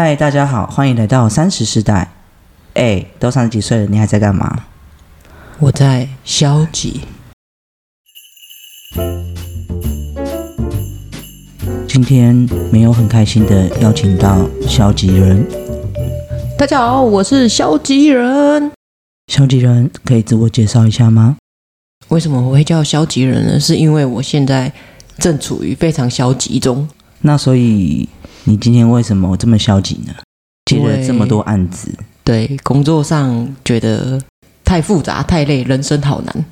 嗨，大家好，欢迎来到三十时代。哎，都三十几岁了，你还在干嘛？我在消极。今天没有很开心的邀请到消极人。大家好，我是消极人。消极人可以自我介绍一下吗？为什么我会叫消极人呢？是因为我现在正处于非常消极中。那所以你今天为什么这么消极呢？接了这么多案子，对工作上觉得太复杂、太累，人生好难。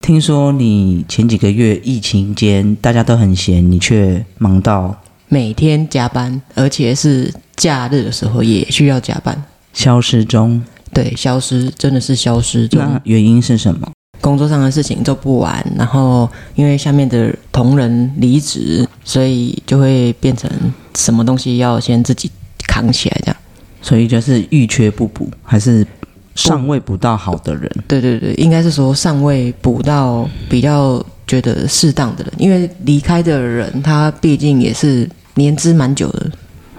听说你前几个月疫情间大家都很闲，你却忙到每天加班，而且是假日的时候也需要加班，消失中。对，消失真的是消失中。那原因是什么？工作上的事情做不完，然后因为下面的同仁离职，所以就会变成什么东西要先自己扛起来这样。所以就是欲缺不补，还是尚未补到好的人？对对对，应该是说尚未补到比较觉得适当的人，因为离开的人他毕竟也是年资蛮久的。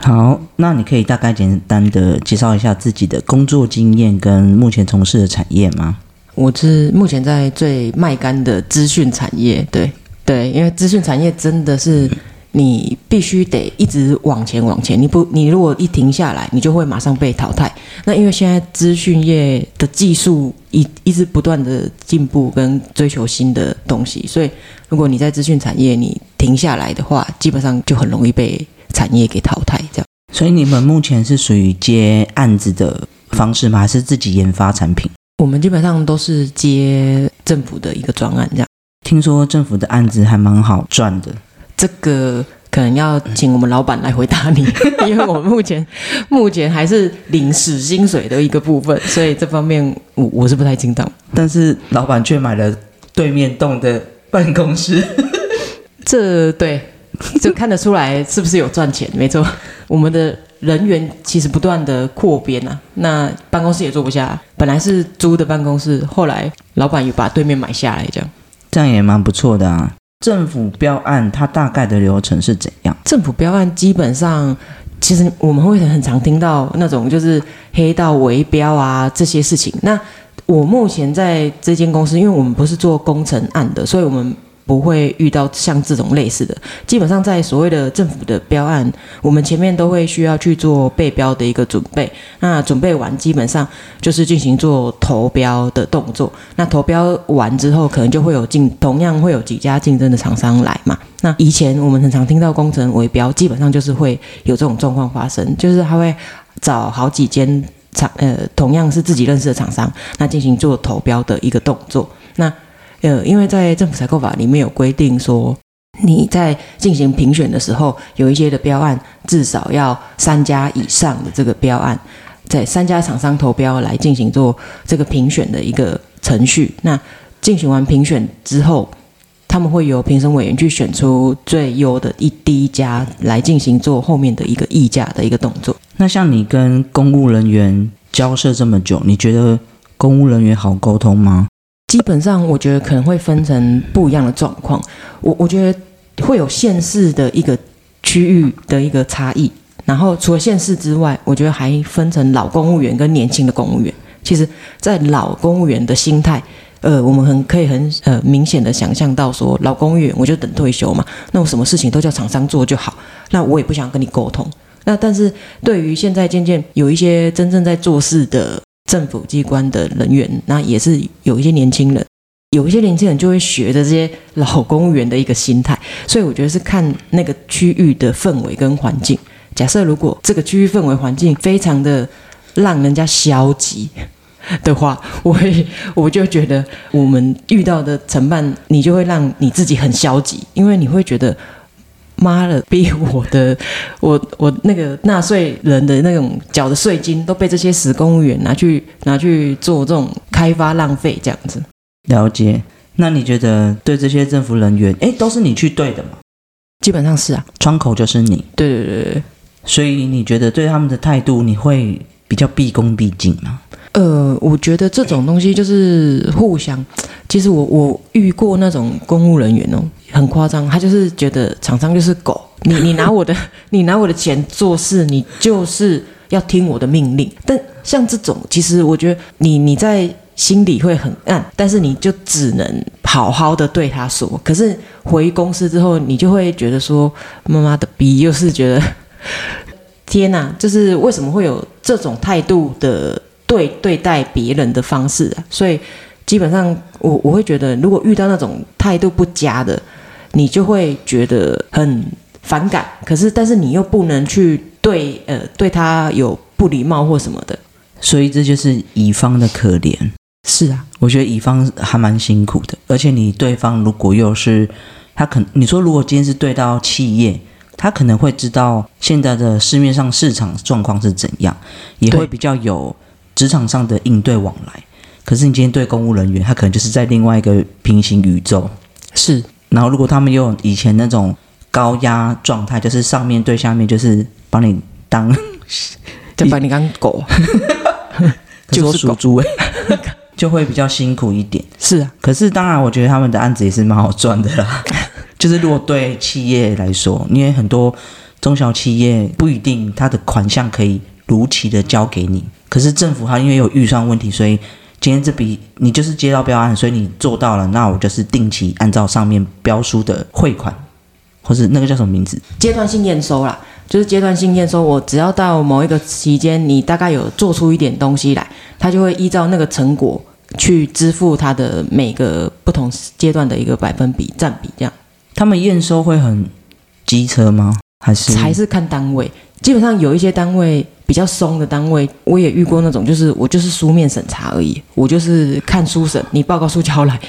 好，那你可以大概简单的介绍一下自己的工作经验跟目前从事的产业吗？我是目前在最卖干的资讯产业，对对，因为资讯产业真的是你必须得一直往前往前，你不你如果一停下来，你就会马上被淘汰。那因为现在资讯业的技术一一直不断的进步跟追求新的东西，所以如果你在资讯产业你停下来的话，基本上就很容易被产业给淘汰。这样，所以你们目前是属于接案子的方式吗？还是自己研发产品？我们基本上都是接政府的一个专案，这样。听说政府的案子还蛮好赚的，这个可能要请我们老板来回答你，因为我们目前 目前还是领死薪水的一个部分，所以这方面我我是不太清楚。但是老板却买了对面栋的办公室，这对就看得出来是不是有赚钱？没错，我们的。人员其实不断的扩编啊，那办公室也坐不下。本来是租的办公室，后来老板又把对面买下来，这样，这样也蛮不错的啊。政府标案它大概的流程是怎样？政府标案基本上，其实我们会很常听到那种就是黑道围标啊这些事情。那我目前在这间公司，因为我们不是做工程案的，所以我们。不会遇到像这种类似的，基本上在所谓的政府的标案，我们前面都会需要去做备标的一个准备。那准备完，基本上就是进行做投标的动作。那投标完之后，可能就会有竞，同样会有几家竞争的厂商来嘛。那以前我们很常听到工程围标，基本上就是会有这种状况发生，就是他会找好几间厂，呃，同样是自己认识的厂商，那进行做投标的一个动作。那呃，因为在政府采购法里面有规定说，你在进行评选的时候，有一些的标案至少要三家以上的这个标案，在三家厂商投标来进行做这个评选的一个程序。那进行完评选之后，他们会由评审委员去选出最优的一第一家来进行做后面的一个议价的一个动作。那像你跟公务人员交涉这么久，你觉得公务人员好沟通吗？基本上，我觉得可能会分成不一样的状况。我我觉得会有县市的一个区域的一个差异。然后除了县市之外，我觉得还分成老公务员跟年轻的公务员。其实，在老公务员的心态，呃，我们很可以很呃明显的想象到说，老公务员我就等退休嘛，那我什么事情都叫厂商做就好，那我也不想跟你沟通。那但是对于现在渐渐有一些真正在做事的。政府机关的人员，那也是有一些年轻人，有一些年轻人就会学着这些老公务员的一个心态，所以我觉得是看那个区域的氛围跟环境。假设如果这个区域氛围环境非常的让人家消极的话，我会我就觉得我们遇到的承办，你就会让你自己很消极，因为你会觉得。妈的，逼我的，我我那个纳税人的那种缴的税金都被这些死公务员拿去拿去做这种开发浪费，这样子。了解。那你觉得对这些政府人员，哎，都是你去对的吗？基本上是啊，窗口就是你。对对对对。所以你觉得对他们的态度，你会比较毕恭毕敬吗？呃，我觉得这种东西就是互相。其实我我遇过那种公务人员哦。很夸张，他就是觉得厂商就是狗，你你拿我的 你拿我的钱做事，你就是要听我的命令。但像这种，其实我觉得你你在心里会很暗，但是你就只能好好的对他说。可是回公司之后，你就会觉得说，妈妈的逼，又是觉得 天哪，就是为什么会有这种态度的对对待别人的方式啊？所以基本上，我我会觉得，如果遇到那种态度不佳的，你就会觉得很反感。可是，但是你又不能去对呃对他有不礼貌或什么的。所以这就是乙方的可怜。是啊，我觉得乙方还蛮辛苦的，而且你对方如果又是他可，你说如果今天是对到企业，他可能会知道现在的市面上市场状况是怎样，也会比较有职场上的应对往来。可是你今天对公务人员，他可能就是在另外一个平行宇宙。是然后如果他们又有以前那种高压状态，就是上面对下面，就是把你当 就把你当狗。就是属猪欸 就会比较辛苦一点。是啊，可是当然，我觉得他们的案子也是蛮好赚的啦。就是如果对企业来说，因为很多中小企业不一定他的款项可以如期的交给你，可是政府它因为有预算问题，所以今天这笔你就是接到标案，所以你做到了，那我就是定期按照上面标书的汇款，或是那个叫什么名字？阶段性验收啦，就是阶段性验收。我只要到某一个期间，你大概有做出一点东西来，他就会依照那个成果去支付他的每个不同阶段的一个百分比占比，这样他们验收会很机车吗？还是还是看单位。基本上有一些单位比较松的单位，我也遇过那种，就是我就是书面审查而已，我就是看书审，你报告书交来，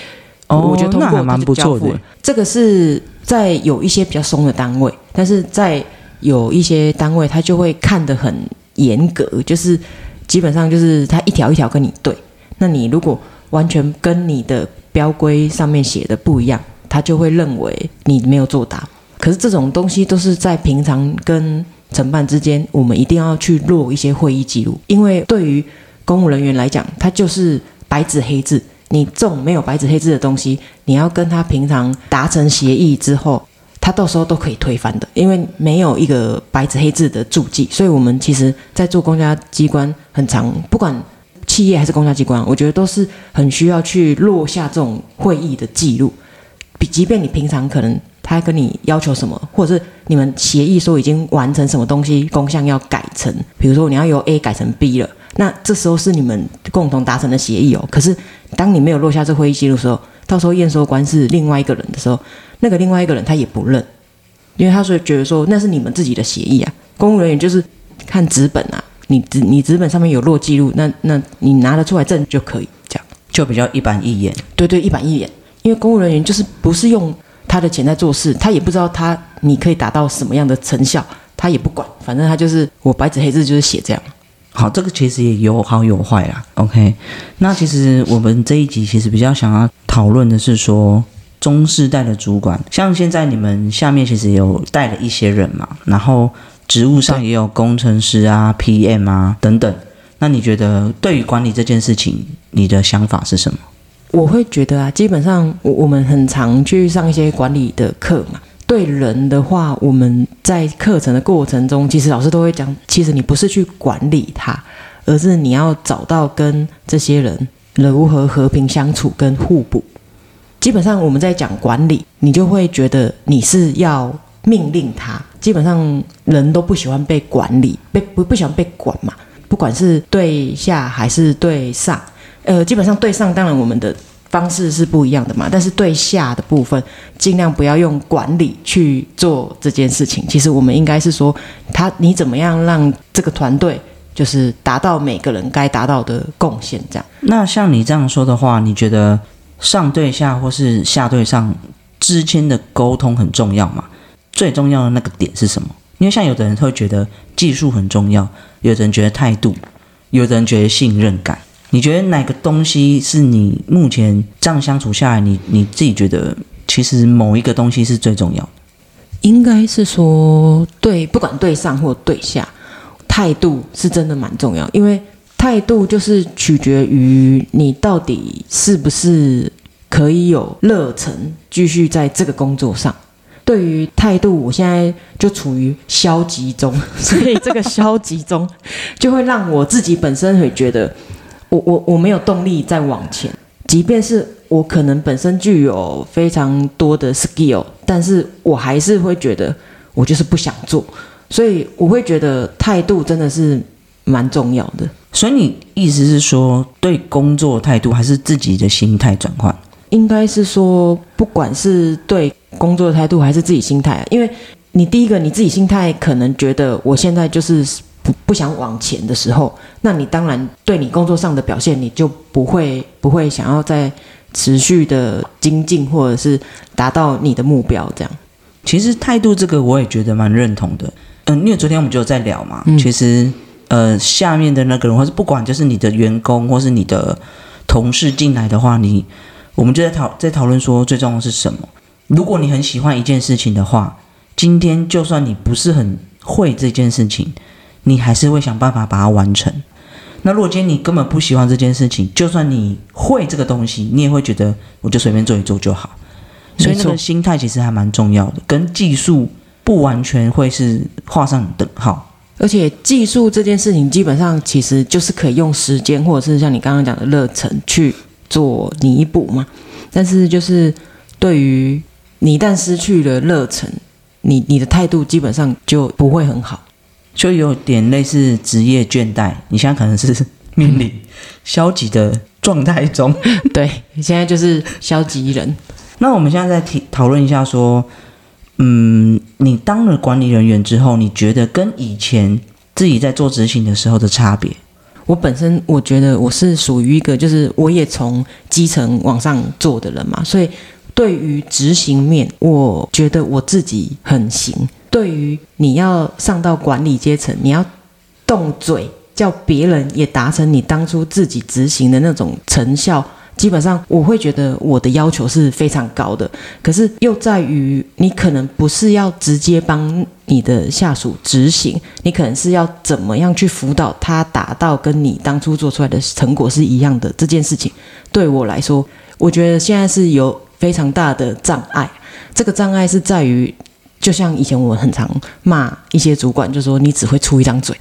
哦我觉得通过那还蛮不错的。这个是在有一些比较松的单位，但是在有一些单位，他就会看得很严格，就是基本上就是他一条一条跟你对。那你如果完全跟你的标规上面写的不一样，他就会认为你没有作答。可是这种东西都是在平常跟承办之间，我们一定要去落一些会议记录，因为对于公务人员来讲，他就是白纸黑字。你这种没有白纸黑字的东西，你要跟他平常达成协议之后，他到时候都可以推翻的，因为没有一个白纸黑字的注记。所以，我们其实在做公家机关，很长，不管企业还是公家机关，我觉得都是很需要去落下这种会议的记录。比即便你平常可能他跟你要求什么，或者是你们协议说已经完成什么东西，工项要改成，比如说你要由 A 改成 B 了，那这时候是你们共同达成的协议哦。可是当你没有落下这会议记录的时候，到时候验收官是另外一个人的时候，那个另外一个人他也不认，因为他所以觉得说那是你们自己的协议啊。公务人员就是看纸本啊，你纸你纸本上面有落记录，那那你拿得出来证就可以这样。就比较一板一眼？对对，一板一眼。因为公务人员就是不是用他的钱在做事，他也不知道他你可以达到什么样的成效，他也不管，反正他就是我白纸黑字就是写这样。好，这个其实也有好有坏啦。OK，那其实我们这一集其实比较想要讨论的是说，中世代的主管，像现在你们下面其实有带了一些人嘛，然后职务上也有工程师啊、PM 啊等等。那你觉得对于管理这件事情，你的想法是什么？我会觉得啊，基本上我我们很常去上一些管理的课嘛。对人的话，我们在课程的过程中，其实老师都会讲，其实你不是去管理他，而是你要找到跟这些人如何和平相处跟互补。基本上我们在讲管理，你就会觉得你是要命令他。基本上人都不喜欢被管理，被不不喜欢被管嘛，不管是对下还是对上。呃，基本上对上当然我们的方式是不一样的嘛，但是对下的部分尽量不要用管理去做这件事情。其实我们应该是说，他你怎么样让这个团队就是达到每个人该达到的贡献，这样。那像你这样说的话，你觉得上对下或是下对上之间的沟通很重要吗？最重要的那个点是什么？因为像有的人会觉得技术很重要，有的人觉得态度，有的人觉得信任感。你觉得哪个东西是你目前这样相处下来，你你自己觉得其实某一个东西是最重要？应该是说，对，不管对上或对下，态度是真的蛮重要，因为态度就是取决于你到底是不是可以有热忱继续在这个工作上。对对于态度，我现在就处于消极中，所以这个消极中 就会让我自己本身会觉得，我我我没有动力再往前，即便是我可能本身具有非常多的 skill，但是我还是会觉得我就是不想做，所以我会觉得态度真的是蛮重要的。所以你意思是说，对工作态度还是自己的心态转换？应该是说，不管是对工作的态度还是自己心态，因为你第一个你自己心态可能觉得我现在就是不不想往前的时候，那你当然对你工作上的表现，你就不会不会想要再持续的精进或者是达到你的目标这样。其实态度这个我也觉得蛮认同的。嗯，因为昨天我们就有在聊嘛，嗯其实呃下面的那个人，或是不管就是你的员工或是你的同事进来的话，你我们就在讨在讨论说最重要的是什么。如果你很喜欢一件事情的话，今天就算你不是很会这件事情，你还是会想办法把它完成。那如果今天你根本不喜欢这件事情，就算你会这个东西，你也会觉得我就随便做一做就好。所以那个心态其实还蛮重要的，跟技术不完全会是画上等号。而且技术这件事情，基本上其实就是可以用时间，或者是像你刚刚讲的热忱去做弥补嘛。但是就是对于你一旦失去了热忱，你你的态度基本上就不会很好。就有点类似职业倦怠，你现在可能是面临消极的状态中。对，你现在就是消极人。那我们现在再提讨论一下，说，嗯，你当了管理人员之后，你觉得跟以前自己在做执行的时候的差别？我本身我觉得我是属于一个，就是我也从基层往上做的人嘛，所以对于执行面，我觉得我自己很行。对于你要上到管理阶层，你要动嘴叫别人也达成你当初自己执行的那种成效，基本上我会觉得我的要求是非常高的。可是又在于你可能不是要直接帮你的下属执行，你可能是要怎么样去辅导他达到跟你当初做出来的成果是一样的这件事情。对我来说，我觉得现在是有非常大的障碍。这个障碍是在于，就像以前我很常骂一些主管，就说你只会出一张嘴。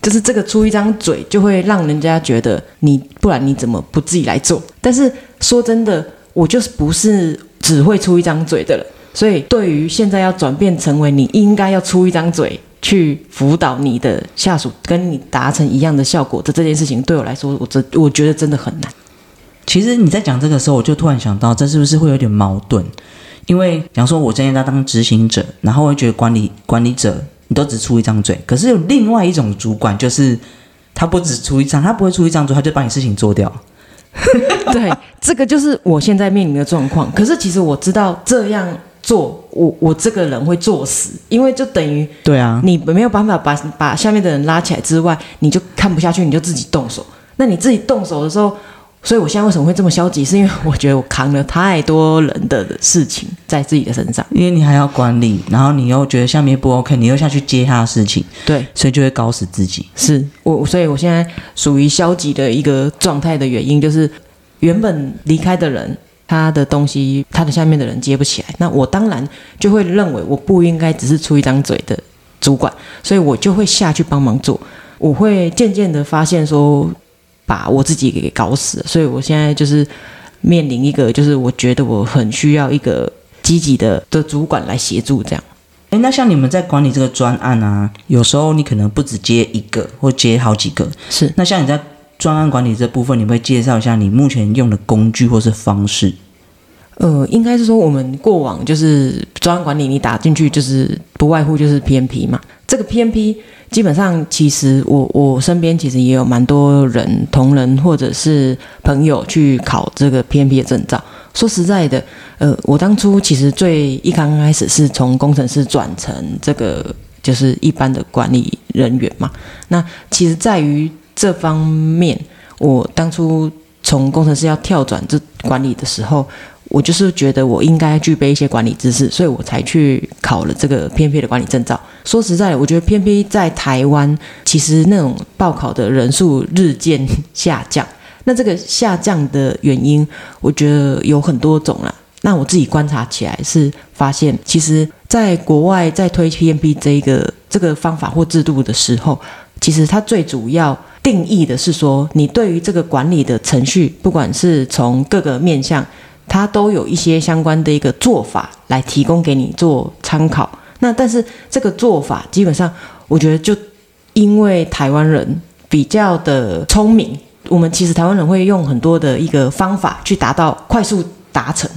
就是这个出一张嘴，就会让人家觉得你，不然你怎么不自己来做？但是说真的，我就是不是只会出一张嘴的人，所以对于现在要转变成为你应该要出一张嘴去辅导你的下属，跟你达成一样的效果的这件事情，对我来说，我真我觉得真的很难。其实你在讲这个时候，我就突然想到，这是不是会有点矛盾？因为假如说我今天在当执行者，然后我会觉得管理管理者你都只出一张嘴，可是有另外一种主管，就是他不只出一张，他不会出一张嘴，他就把你事情做掉。对，这个就是我现在面临的状况。可是其实我知道这样做，我我这个人会作死，因为就等于对啊，你没有办法把把下面的人拉起来之外，你就看不下去，你就自己动手。那你自己动手的时候，所以我现在为什么会这么消极？是因为我觉得我扛了太多人的事情在自己的身上。因为你还要管理，然后你又觉得下面不 OK，你又下去接他的事情，对，所以就会搞死自己。是我，所以我现在属于消极的一个状态的原因，就是原本离开的人，他的东西，他的下面的人接不起来，那我当然就会认为我不应该只是出一张嘴的主管，所以我就会下去帮忙做。我会渐渐的发现说，把我自己给搞死了，所以我现在就是面临一个，就是我觉得我很需要一个积极的的主管来协助这样。诶，那像你们在管理这个专案啊，有时候你可能不只接一个，或接好几个。是那像你在专案管理这部分，你会介绍一下你目前用的工具或是方式？呃，应该是说我们过往就是专案管理，你打进去就是不外乎就是 PMP 嘛。这个 PMP 基本上其实我我身边其实也有蛮多人同仁或者是朋友去考这个 PMP 的证照。说实在的，呃，我当初其实最一刚开始是从工程师转成这个就是一般的管理人员嘛。那其实在于这方面，我当初从工程师要跳转这管理的时候，我就是觉得我应该具备一些管理知识，所以我才去考了这个 PMP 的管理证照。说实在的，我觉得 PMP 在台湾其实那种报考的人数日渐下降。那这个下降的原因，我觉得有很多种啦。那我自己观察起来是发现，其实在国外在推 PMP 这一个这个方法或制度的时候，其实它最主要定义的是说，你对于这个管理的程序，不管是从各个面向，它都有一些相关的一个做法来提供给你做参考。那但是这个做法基本上，我觉得就因为台湾人比较的聪明，我们其实台湾人会用很多的一个方法去达到快速达成。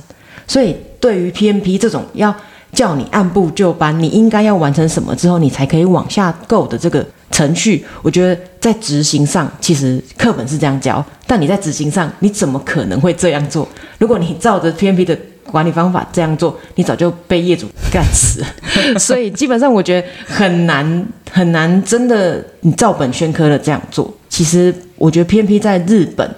所以，对于 PMP 这种要叫你按部就班，你应该要完成什么之后，你才可以往下够的这个程序，我觉得在执行上，其实课本是这样教，但你在执行上，你怎么可能会这样做？如果你照着 PMP 的管理方法这样做，你早就被业主干死了。所以，基本上我觉得很难很难，真的你照本宣科的这样做。其实，我觉得 PMP 在日本。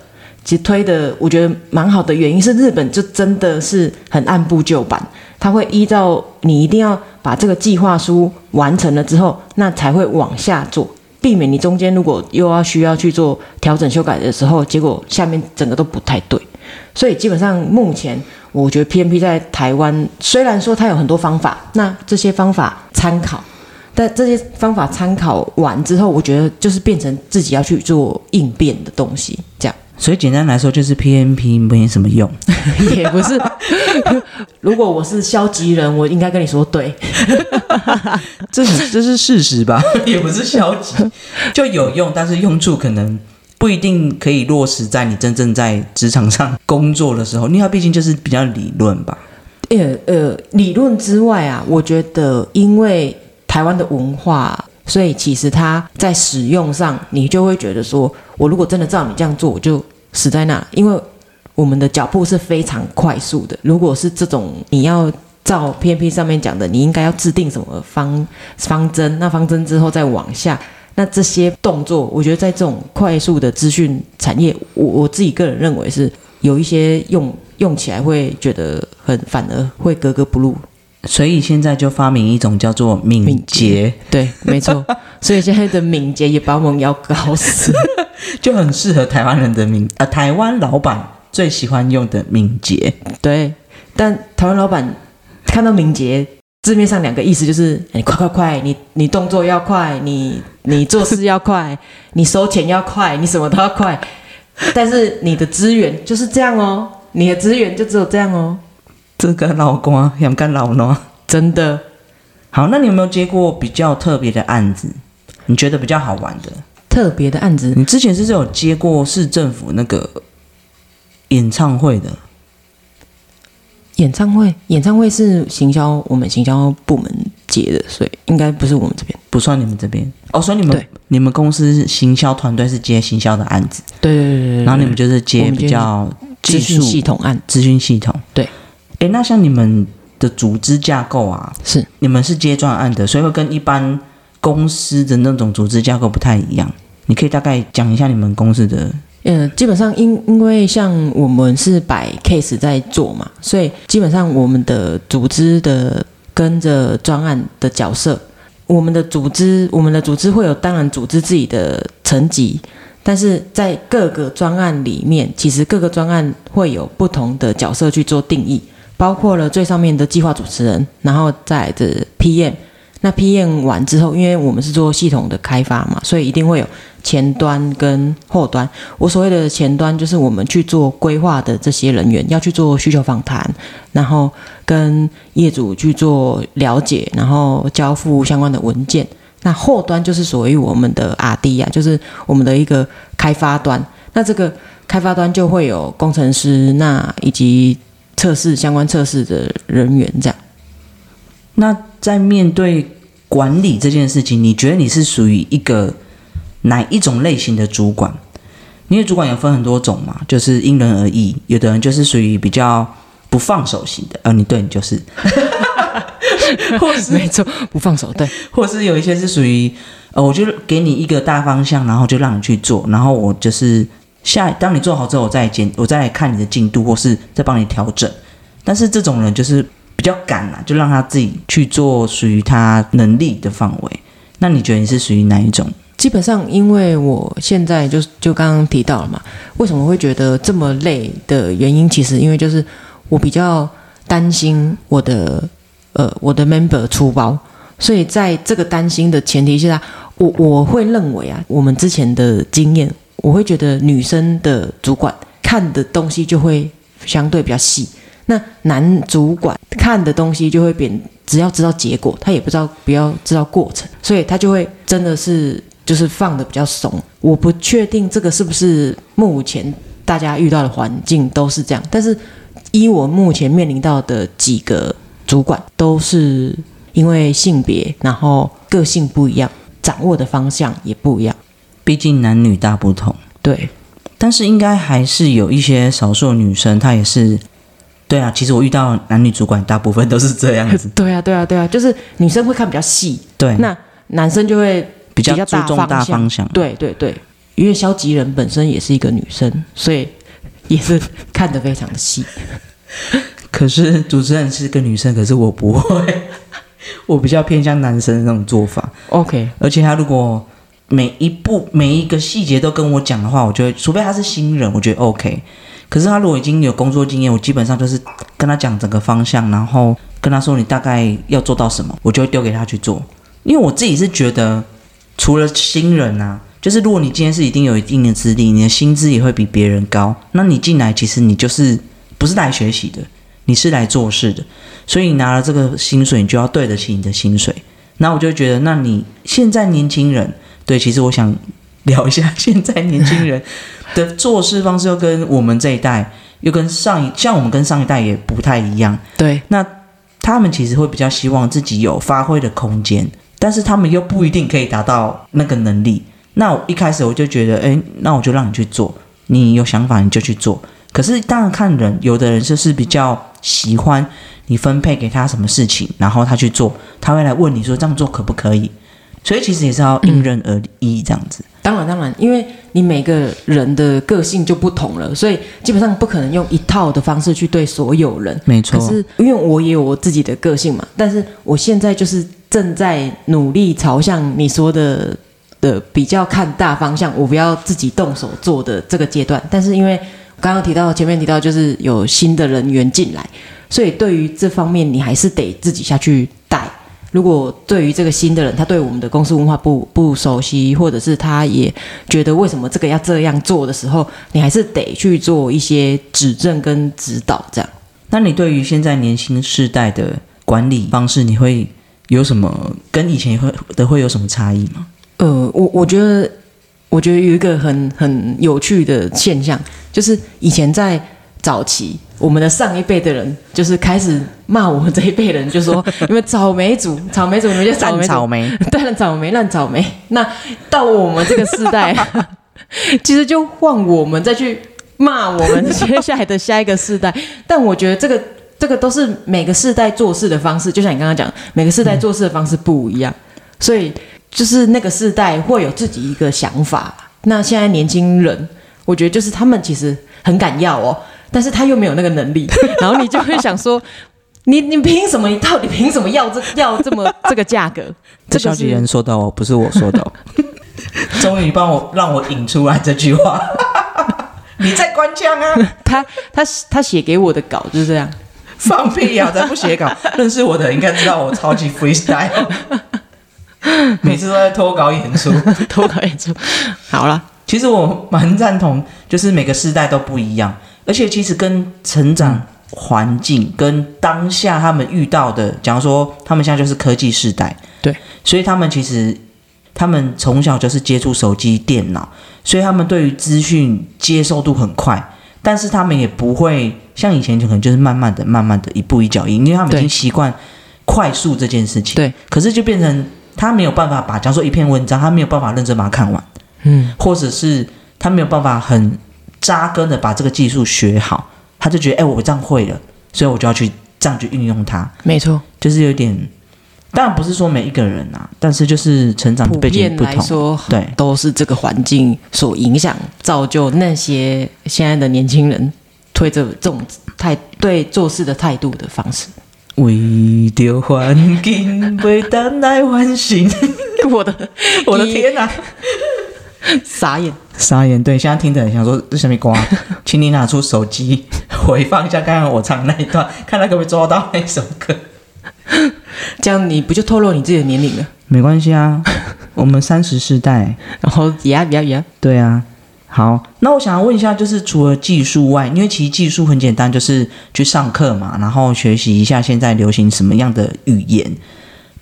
其实推的我觉得蛮好的原因是日本就真的是很按部就班，他会依照你一定要把这个计划书完成了之后，那才会往下做，避免你中间如果又要需要去做调整修改的时候，结果下面整个都不太对。所以基本上目前我觉得 PMP 在台湾虽然说它有很多方法，那这些方法参考，但这些方法参考完之后，我觉得就是变成自己要去做应变的东西，这样。所以简单来说，就是 PMP 没什么用，也不是。如果我是消极人，我应该跟你说对，这是这是事实吧？也不是消极，就有用，但是用处可能不一定可以落实在你真正在职场上工作的时候。因为它毕竟就是比较理论吧。呃呃，理论之外啊，我觉得因为台湾的文化。所以其实它在使用上，你就会觉得说，我如果真的照你这样做，我就死在那。因为我们的脚步是非常快速的。如果是这种你要照 PMP 上面讲的，你应该要制定什么方方针，那方针之后再往下，那这些动作，我觉得在这种快速的资讯产业，我我自己个人认为是有一些用用起来会觉得很反而会格格不入。所以现在就发明一种叫做敏捷，对，没错。所以现在的敏捷也把我们要搞死，就很适合台湾人的敏，呃，台湾老板最喜欢用的敏捷。对，但台湾老板看到敏捷字面上两个意思，就是你快快快，你你动作要快，你你做事要快，你收钱要快，你什么都要快。但是你的资源就是这样哦，你的资源就只有这样哦。这个老公想干老呢，真的好。那你有没有接过比较特别的案子？你觉得比较好玩的特别的案子？你之前是不是有接过市政府那个演唱会的？演唱会，演唱会是行销，我们行销部门接的，所以应该不是我们这边，不算你们这边哦。所以你们你们公司行销团队是接行销的案子，对对对对。然后你们就是接比较技术系统案，资讯系统，对。哎，那像你们的组织架构啊，是你们是接专案的，所以会跟一般公司的那种组织架构不太一样。你可以大概讲一下你们公司的？嗯，基本上因因为像我们是摆 case 在做嘛，所以基本上我们的组织的跟着专案的角色，我们的组织我们的组织会有当然组织自己的层级，但是在各个专案里面，其实各个专案会有不同的角色去做定义。包括了最上面的计划主持人，然后再的 PM。那 PM 完之后，因为我们是做系统的开发嘛，所以一定会有前端跟后端。我所谓的前端，就是我们去做规划的这些人员要去做需求访谈，然后跟业主去做了解，然后交付相关的文件。那后端就是属于我们的 RD 啊，就是我们的一个开发端。那这个开发端就会有工程师，那以及测试相关测试的人员，这样。那在面对管理这件事情，你觉得你是属于一个哪一种类型的主管？因为主管有分很多种嘛，就是因人而异。有的人就是属于比较不放手型的，呃，你对你就是，或是没错，不放手，对，或是有一些是属于，呃，我就给你一个大方向，然后就让你去做，然后我就是。下，当你做好之后，我再检，我再来看你的进度，或是再帮你调整。但是这种人就是比较赶啊，就让他自己去做属于他能力的范围。那你觉得你是属于哪一种？基本上，因为我现在就就刚刚提到了嘛，为什么会觉得这么累的原因，其实因为就是我比较担心我的呃我的 member 出包，所以在这个担心的前提下，我我会认为啊，我们之前的经验，我会觉得女生的主管看的东西就会相对比较细，那男主管看的东西就会变，只要知道结果，他也不知道不要知道过程，所以他就会真的是就是放的比较松。我不确定这个是不是目前大家遇到的环境都是这样，但是依我目前面临到的几个主管，都是因为性别，然后个性不一样，掌握的方向也不一样。毕竟男女大不同，对，但是应该还是有一些少数女生，她也是。对啊，其实我遇到男女主管大部分都是这样子。对啊，对啊，对啊，就是女生会看比较细，对，那男生就会比较较注重大方向。对对对，因为消极人本身也是一个女生，所以也是看得非常的细。可是主持人是个女生，可是我不会，我比较偏向男生的那种做法。OK，而且他如果每一步每一个细节都跟我讲的话，我就会，除非他是新人，我觉得 OK。可是他如果已经有工作经验，我基本上就是跟他讲整个方向，然后跟他说你大概要做到什么，我就会丢给他去做。因为我自己是觉得，除了新人啊，就是如果你今天是一定有一定的资历，你的薪资也会比别人高，那你进来其实你就是不是来学习的，你是来做事的，所以你拿了这个薪水，你就要对得起你的薪水。那我就觉得，那你现在年轻人，对，其实我想聊一下现在年轻人的做事方式，又跟我们这一代，又跟上一像我们跟上一代也不太一样。对，那他们其实会比较希望自己有发挥的空间，但是他们又不一定可以达到那个能力。那我一开始我就觉得，哎，那我就让你去做，你有想法你就去做。可是当然看人，有的人就是比较喜欢你分配给他什么事情，然后他去做，他会来问你说这样做可不可以？所以其实也是要因人而异这样子。当然当然，因为你每个人的个性就不同了，所以基本上不可能用一套的方式去对所有人。没错可，是因为我也有我自己的个性嘛，但是我现在就是正在努力朝向你说的的比较看大方向，我不要自己动手做的这个阶段。但是因为刚刚提到前面提到就是有新的人员进来，所以对于这方面你还是得自己下去带。如果对于这个新的人，他对我们的公司文化不不熟悉，或者是他也觉得为什么这个要这样做的时候，你还是得去做一些指正跟指导，这样。那你对于现在年轻世代的管理方式，你会有什么跟以前会的会有什么差异吗？呃，我我觉得，我觉得有一个很很有趣的现象，就是以前在早期，我们的上一辈的人就是开始骂我们这一辈人，就说 你们草莓族，草莓族，你们就草莓族，烂草莓，对，烂草莓，烂草莓。那到我们这个世代，其实就换我们再去骂我们接下来的下一个世代。但我觉得这个这个都是每个世代做事的方式，就像你刚刚讲，每个世代做事的方式不一样，所以就是那个世代会有自己一个想法。那现在年轻人，我觉得就是他们其实很敢要哦，但是他又没有那个能力，然后你就会想说。你你凭什么？你到底凭什么要这要这么 这个价格？这消息人说的哦，不是我说的哦。终于帮我让我引出来这句话，你在官腔啊？他他他写给我的稿就是这样。放屁呀、才不写稿。认识我的人应该知道我超级 freestyle，每次都在脱稿演出。脱稿演出。好了，其实我蛮赞同，就是每个世代都不一样，而且其实跟成长环境跟当下他们遇到的，假如说他们现在就是科技时代，对，所以他们其实他们从小就是接触手机、电脑，所以他们对于资讯接受度很快，但是他们也不会像以前就可能就是慢慢的、慢慢的一步一脚印，因为他们已经习惯快速这件事情，对，可是就变成他没有办法把，假如说一篇文章，他没有办法认真把它看完。嗯，或者是他没有办法很扎根的把这个技术学好，他就觉得哎、我这样会了，所以我就要去这样去运用它，没错。就是有点，当然不是说每一个人啊，但是就是成长背景不同，来说，对，都是这个环境所影响，造就那些现在的年轻人推着这种态对做事的态度的方式。为着环境为等来唤醒，我的我的天哪、傻眼，傻眼，对，现在听的人想说这什么瓜，请你拿出手机 回放一下刚刚我唱那一段，看他可不可以抓到那首歌。这样你不就透露你自己的年龄了？没关系啊，我们三十世代。然后呀呀呀，对啊，好，那我想要问一下，就是除了技术外，因为其实技术很简单，就是去上课嘛，然后学习一下现在流行什么样的语言，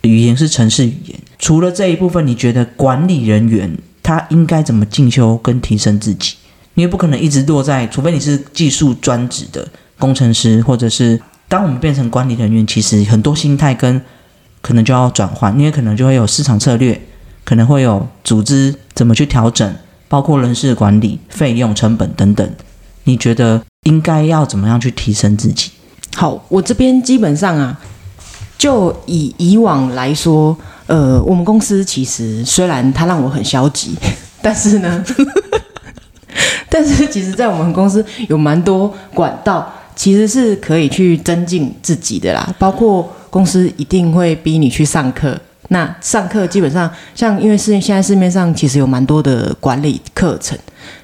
语言是城市语言。除了这一部分，你觉得管理人员他应该怎么进修跟提升自己？你也不可能一直落在，除非你是技术专职的工程师，或者是当我们变成管理人员，其实很多心态跟可能就要转换，因为可能就会有市场策略，可能会有组织怎么去调整，包括人事管理、费用、成本等等。你觉得应该要怎么样去提升自己？好，我这边基本上啊，就以以往来说，呃，我们公司其实虽然它让我很消极，但是呢，但是其实，在我们公司有蛮多管道，其实是可以去增进自己的啦。包括公司一定会逼你去上课，那上课基本上像，因为市现在市面上其实有蛮多的管理课程，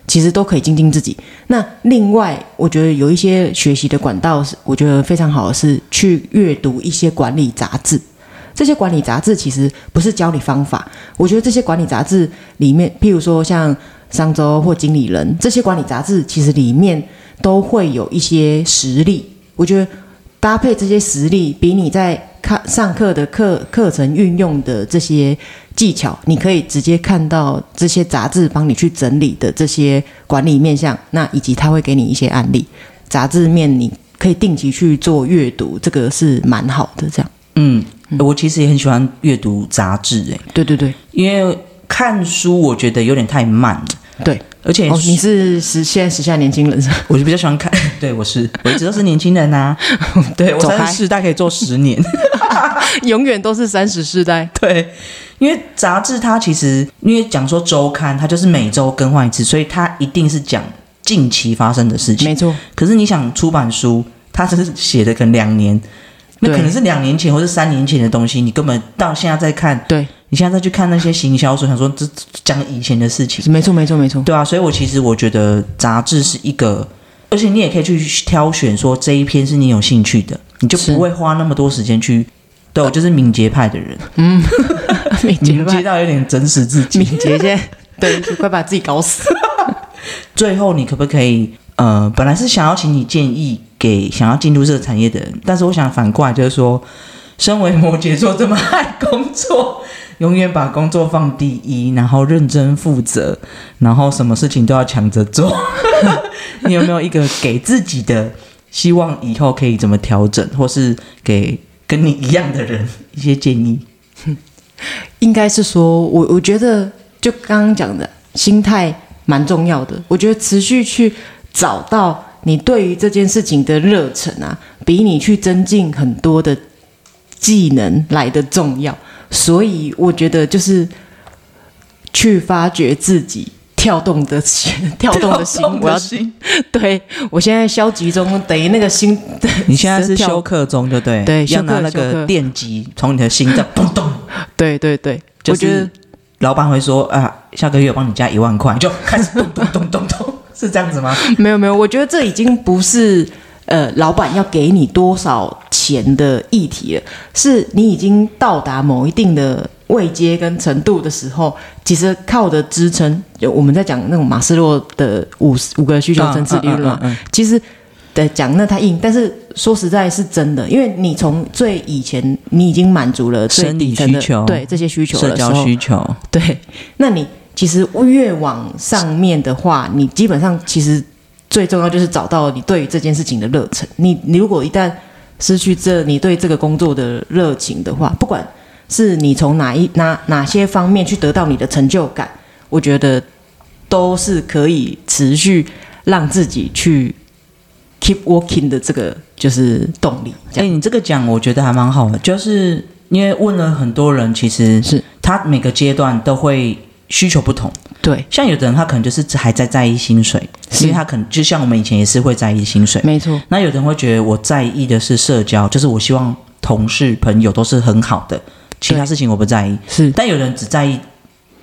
其实都可以精进自己。那另外，我觉得有一些学习的管道是，我觉得非常好的是去阅读一些管理杂志。这些管理杂志其实不是教你方法，我觉得这些管理杂志里面，譬如说像商周或经理人这些管理杂志，其实里面都会有一些实例。我觉得搭配这些实例，比你在看上课的课课程运用的这些技巧，你可以直接看到这些杂志帮你去整理的这些管理面向，那以及他会给你一些案例，杂志面你可以定期去做阅读，这个是蛮好的。这样，嗯，我其实也很喜欢阅读杂志，诶，对对对因为看书我觉得有点太慢了，对。而且哦，你是时现在时下年轻人是吧？我就比较喜欢看，对我是我一直都是年轻人 呐、对我三十世代可以做十年，永远都是三十世代。对，因为杂志它其实因为讲说周刊，它就是每周更换一次，所以它一定是讲近期发生的事情。没错，可是你想出版书，它只是写的可能两年，那可能是两年前或是三年前的东西，你根本到现在在看，对，你现在再去看那些行销书，想说这这讲以前的事情，没错，没错，没错。对啊，所以我其实我觉得杂志是一个，而且你也可以去挑选说这一篇是你有兴趣的，你就不是会花那么多时间去。对，我就是敏捷派的人，敏捷敏捷吧，到有点整死自己。敏捷现在 对，快把自己搞死。最后，你可不可以？呃，本来是想要请你建议给想要进入这个产业的人，但是我想反过来就是说，身为摩羯座这么爱工作，永远把工作放第一，然后认真负责，然后什么事情都要抢着做。你有没有一个给自己的希望，以后可以怎么调整，或是给跟你一样的人一些建议？应该是说，我我觉得就刚刚讲的心态蛮重要的。我觉得持续去找到你对于这件事情的热忱啊，比你去增进很多的技能来的重要。所以我觉得就是去发掘自己跳动的 心，跳动的心。我要心，对我现在消极中，等于那个心。你现在是休克中，对不对？对要拿那个电极从你的心脏 咚咚。对对对，就是我觉得老板会说啊，下个月帮你加一万块，你就开始咚 咚咚咚咚，是这样子吗？没有没有，我觉得这已经不是呃老板要给你多少钱的议题了，是你已经到达某一定的位阶跟程度的时候，其实靠的支撑，就我们在讲那种马斯洛的五五个需求层次理论嘛，嗯嗯嗯其实的讲那太硬，但是说实在是真的，因为你从最以前你已经满足了最生理底层的需求。对这些需求社交需求，对，那你其实越往上面的话，你基本上其实最重要就是找到你对于这件事情的热忱。你你如果一旦失去这你对这个工作的热情的话，不管是你从哪一哪哪些方面去得到你的成就感，我觉得都是可以持续让自己去 keep working 的这个就是动力。这哎、样、你这个讲我觉得还蛮好的，就是因为问了很多人，其实是他每个阶段都会需求不同。对，像有的人他可能就是还在在意薪水，是因为他可能就像我们以前也是会在意薪水。没错，那有的人会觉得我在意的是社交，就是我希望同事朋友都是很好的，其他事情我不在意。是但有人只在意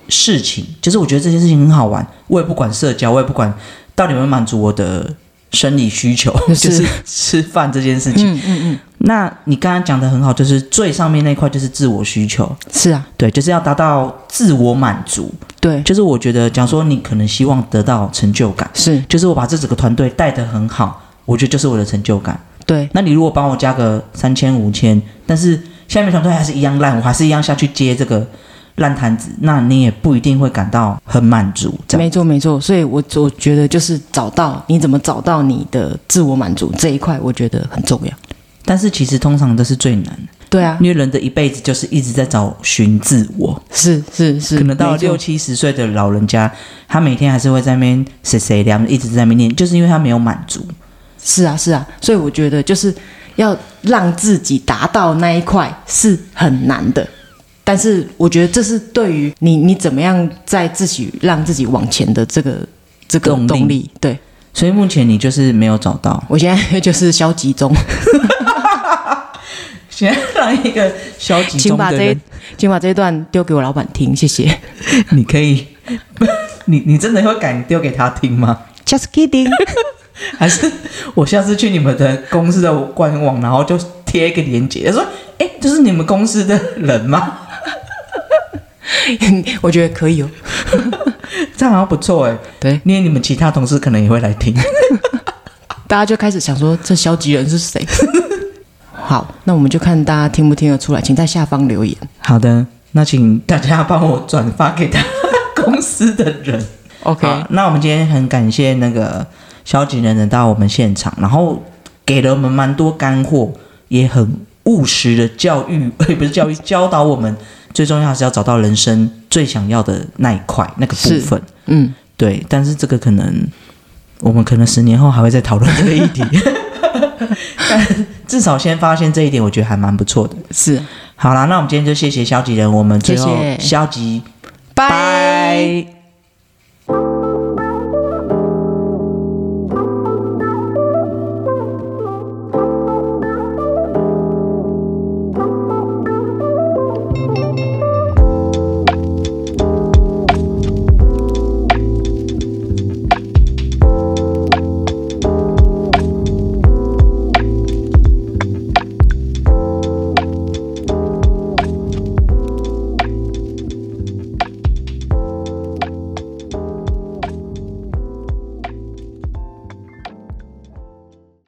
事情，就是我觉得这件事情很好玩，我也不管社交，我也不管到底有没有满足我的生理需求，是。就是吃饭这件事情。嗯嗯嗯，那你刚刚讲的很好，就是最上面那一块就是自我需求，是啊，对，就是要达到自我满足。对，就是我觉得，讲说你可能希望得到成就感，是，就是我把这整个团队带得很好，我觉得就是我的成就感。对，那你如果帮我加个三千五千，但是下面团队还是一样烂，我还是一样下去接这个烂摊子，那你也不一定会感到很满足。没错没错。所以我我觉得就是找到你怎么找到你的自我满足这一块，我觉得很重要。但是其实通常都是最难的，对啊，因为人的一辈子就是一直在找寻自我。是是是，可能到六七十岁的老人家，他每天还是会在那边谁谁凉，一直在那边念，就是因为他没有满足。是啊是啊，所以我觉得就是要让自己达到那一块是很难的。但是我觉得这是对于你你怎么样在自己让自己往前的这个这个动力动力，对所以目前你就是没有找到，我现在就是消极中，先让一个消极请把这请把这一段丢给我老板听，谢谢。你可以，你你真的会敢丢给他听吗？Just kidding，还是我下次去你们的公司的官网，然后就贴一个链接，说，哎，这是你们公司的人吗？我觉得可以哦。这样好像不错哎，对，因为你们其他同事可能也会来听。大家就开始想说这消极人是谁。好，那我们就看大家听不听得出来，请在下方留言。好的，那请大家帮我转发给他公司的人。OK，那我们今天很感谢那个消极人能到我们现场，然后给了我们蛮多干货，也很务实的教育，也不是教育，教导我们最重要的是要找到人生最想要的那一块那个部分。嗯，对，但是这个可能我们可能十年后还会再讨论这个议题，但至少先发现这一点，我觉得还蛮不错的。是，好啦，那我们今天就谢谢消极人，我们最后消极拜。拜。